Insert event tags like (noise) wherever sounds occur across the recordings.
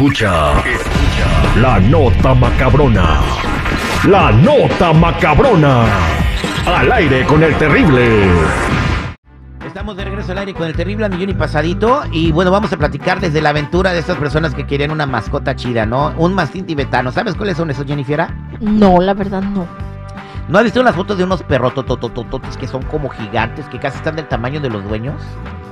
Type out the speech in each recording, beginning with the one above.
Escucha, escucha la nota macabrona. La nota macabrona. Al aire con el terrible. Estamos de regreso al aire con el terrible al millón y pasadito. Y bueno, vamos a platicar desde la aventura de estas personas que querían una mascota chida, ¿no? Un mastín tibetano. ¿Sabes cuáles son esos, Jennifer? No, la verdad no. ¿No has visto las fotos de unos perrotototototes que son como gigantes, que casi están del tamaño de los dueños?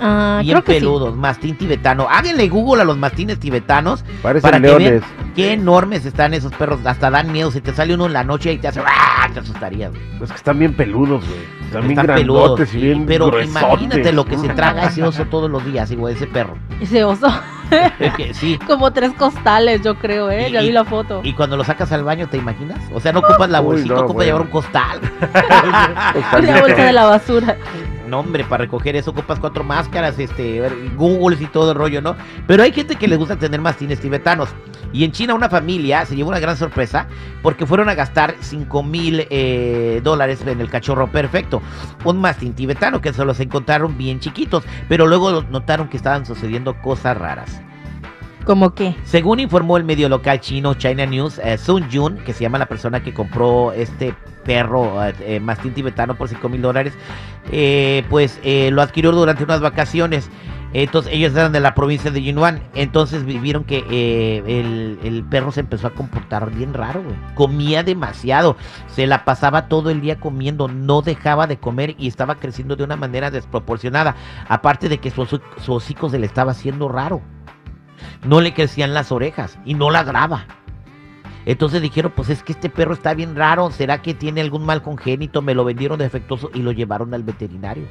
Ah, Bien creo que sí. peludos, mastín tibetano. Háganle Google a los mastines tibetanos Parecen para que leones. vean qué enormes están esos perros. Hasta dan miedo. Si te sale uno en la noche y te hace... ¡ah! Te asustarías. güey. Es que están bien peludos, güey. Están bien Están peludos. y bien pero gruesotes. imagínate lo que se (laughs) traga ese oso todos los días, igual ese perro. Ese oso. (laughs) Es que sí. Como tres costales, yo creo, ¿eh? Y- ya y- vi la foto. Y cuando lo sacas al baño, ¿te imaginas? O sea, no ocupas la bolsita, no, ocupas bueno. llevar un costal. (laughs) (laughs) La bolsa de la basura. No, hombre, para recoger eso ocupas cuatro máscaras, este, Google y todo el rollo, ¿no? Pero hay gente que les gusta tener mastines tibetanos. Y en China una familia se llevó una gran sorpresa porque fueron a gastar 5 mil eh, dólares en el cachorro perfecto. Un mastín tibetano que se los encontraron bien chiquitos, pero luego notaron que estaban sucediendo cosas raras. ¿Cómo qué? Según informó el medio local chino China News, eh, Sun Jun, que se llama la persona que compró este perro eh, mastín tibetano por 5 mil dólares, pues lo adquirió durante unas vacaciones. Entonces ellos eran de la provincia de Yunnan, entonces vieron que eh, el, perro se empezó a comportar bien raro. Comía demasiado, se la pasaba todo el día comiendo, no dejaba de comer y estaba creciendo de una manera desproporcionada. Aparte de que su hocico se le estaba haciendo raro no le crecían las orejas y no ladraba. Entonces dijeron, pues es que este perro está bien raro, ¿será que tiene algún mal congénito? Me lo vendieron defectuoso y lo llevaron al veterinario.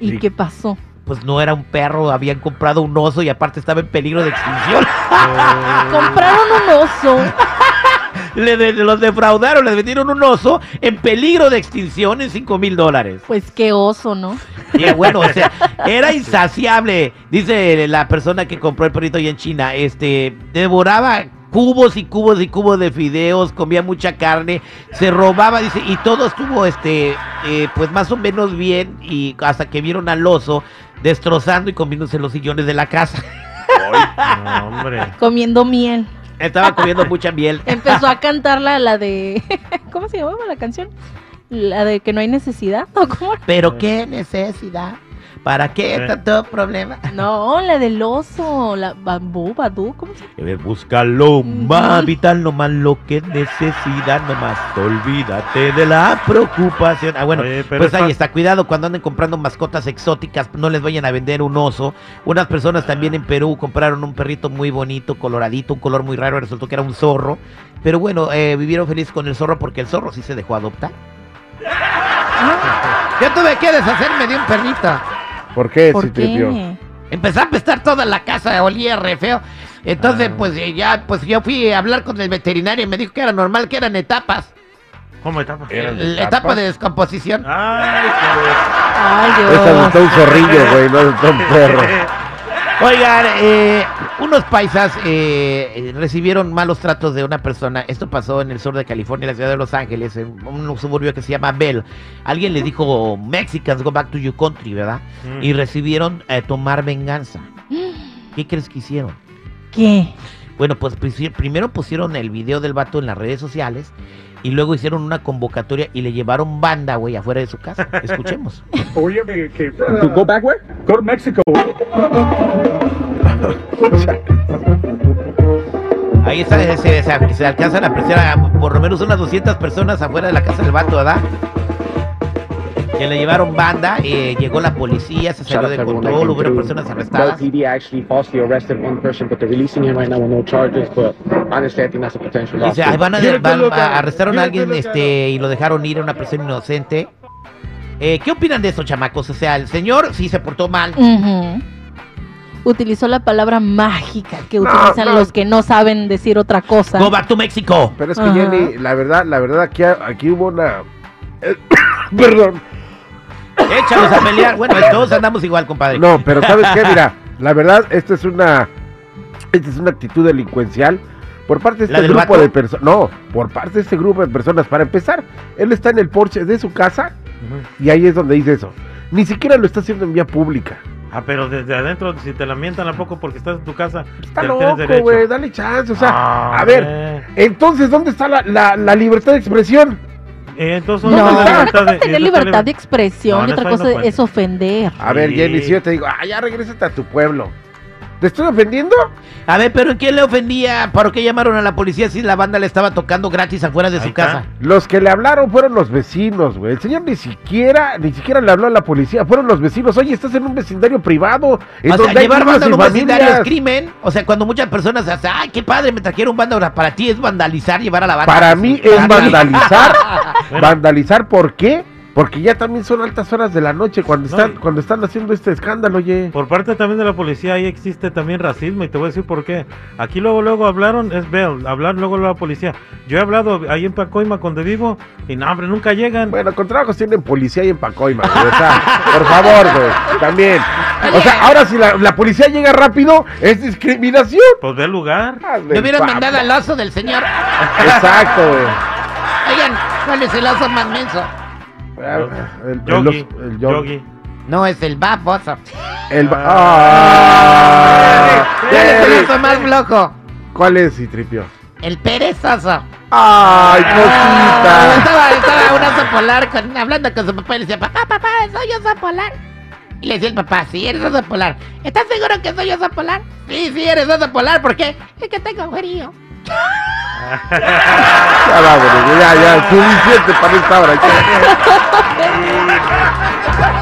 ¿Y Sí. qué pasó? Pues no era un perro, habían comprado un oso y aparte estaba en peligro de extinción. (laughs) Compraron un oso. (laughs) Le de- los defraudaron, les vendieron un oso en peligro de extinción en 5 mil dólares. Pues qué oso, ¿no? Y bueno, o sea, (laughs) era insaciable, dice la persona que compró el perrito allá en China, este, devoraba cubos y cubos y cubos de fideos, comía mucha carne, se robaba, dice, y todo estuvo, este, eh, pues más o menos bien, y hasta que vieron al oso destrozando y comiéndose los sillones de la casa. (laughs) No, hombre. Comiendo miel. Estaba comiendo (laughs) mucha miel. Empezó a (laughs) cantar la, la de. ¿Cómo se llamaba la canción? La de que no hay necesidad. ¿O cómo? Pero qué necesidad, ¿para qué Eh. tanto problema? No, la del oso. La bambú, badú. ¿Cómo se llama? Búscalo más vital, no más lo que es necesidad, no más olvídate de la preocupación. Ah, bueno, Oye, pues es ahí está, cuidado cuando anden comprando mascotas exóticas, no les vayan a vender un oso. Unas personas también en Perú compraron un perrito muy bonito, coloradito, un color muy raro, resultó que era un zorro. Pero bueno, eh, vivieron felices con el zorro porque el zorro sí se dejó adoptar. Yo tuve que deshacerme de un perrito. ¿Por qué, ¿Por Citripio? qué? Empezó a apestar toda la casa, olía re feo. Entonces, Ah. pues eh, ya, pues yo fui a hablar con el veterinario y me dijo que era normal, que eran etapas. ¿Cómo etapa? Eran La etapas. etapa de descomposición. Ay, Ay, Esa Dios. está un zorrillo, güey, no un perro. (laughs) Oigan, eh, unos paisas eh, eh, recibieron malos tratos de una persona. Esto pasó en el sur de California, en la ciudad de Los Ángeles, en un suburbio que se llama Bell. Alguien le dijo, Mexicans, go back to your country, ¿verdad? Mm. Y recibieron eh, tomar venganza. ¿Qué crees que hicieron? ¿Qué? Bueno, pues pusi- primero pusieron el video del vato en las redes sociales y luego hicieron una convocatoria y le llevaron banda, güey, afuera de su casa. Escuchemos. (laughs) Oye, que, que to go back where? Go to Mexico. (laughs) Ahí está, se, se- se alcanzan a apreciar a por lo menos unas 200 personas afuera de la casa del vato, ¿verdad? Que le llevaron banda, eh, llegó la policía, se salió de control, hubo personas arrestadas. PD actually falsely arrested one person, but they're releasing him right now with no charges. But honestly, I think that's a potential Dice, ahí van a, van- a- arrestaron a alguien este y lo dejaron ir a una persona inocente. Eh, ¿Qué opinan de eso, chamacos? O sea, el señor sí se portó mal. Ujú. Utilizó la palabra mágica que utilizan no. los que no saben decir otra cosa. Go back to Mexico. Pero es que Ajá. Jenny, la verdad, la verdad, aquí, aquí hubo una... (coughs) Perdón. Échalos a pelear. Bueno, todos andamos igual, compadre. No, pero ¿sabes qué? Mira, la verdad, esto es una... Esta es una actitud delincuencial por parte de ¿La este grupo vato? de personas. No, por parte de este grupo de personas. Para empezar, él está en el porche de su casa y ahí es donde dice eso. Ni siquiera lo está haciendo en vía pública. Ah, pero desde adentro, si te la mientan a poco porque estás en tu casa, Está loco, güey, dale chance. O sea, Ah, a ver, entonces, ¿dónde está la, la, la libertad de expresión? Eh, entonces, No, ¿dónde una está la cosa libertad es tener de- libertad de expresión No, y otra cosa no es ofender. A ver, Sí. Jenny, si yo te digo, ah, ya regrésate a tu pueblo. ¿Te estoy ofendiendo? A ver, pero ¿quién le ofendía? ¿Por qué llamaron a la policía si la banda le estaba tocando gratis afuera de Ahí su está. casa? Los que le hablaron fueron los vecinos, güey. El señor ni siquiera, ni siquiera le habló a la policía, fueron los vecinos. Oye, estás en un vecindario privado. En O sea, hay llevar banda en un vecindario es crimen. O sea, cuando muchas personas hacen, ay, qué padre, me trajeron banda. Ahora, para ti es vandalizar llevar a la banda. Para mí es vandalizar. (laughs) Bueno. vandalizar, ¿por qué? Porque ya también son altas horas de la noche cuando No, están, y- cuando están haciendo este escándalo, oye. Por parte también de la policía ahí existe también racismo y te voy a decir por qué. Aquí luego luego hablaron, es Bell, hablar luego la policía. Yo he hablado ahí en Pacoima donde vivo y no, hombre, nunca llegan. Bueno, con trabajos tienen policía y en Pacoima, güey. O sea, (laughs) por favor, güey. También. O sea, ahora si la, la policía llega rápido, es discriminación. Pues ve el lugar. Hazle Me hubieran mandado al oso del señor. Exacto, güey. Oigan, ¿cuál es el oso más menso? El, el, Yogi, el, Yogi. No, es el baboso. el- Ah. ¡Ah! ¿Cuál es el más flojo? ¿Cuál es, Citripio? El perezoso. ¡Ay, cosita! Estaba, estaba un oso polar con- hablando con su papá y le decía, papá, papá, soy oso polar. Y le decía el papá, sí, eres oso polar. ¿Estás seguro que soy oso polar? Sí, sí, eres oso polar. ¿Por qué? Es que tengo frío. Ya vámonos, ya, ya, suficiente para esta hora. (laughs)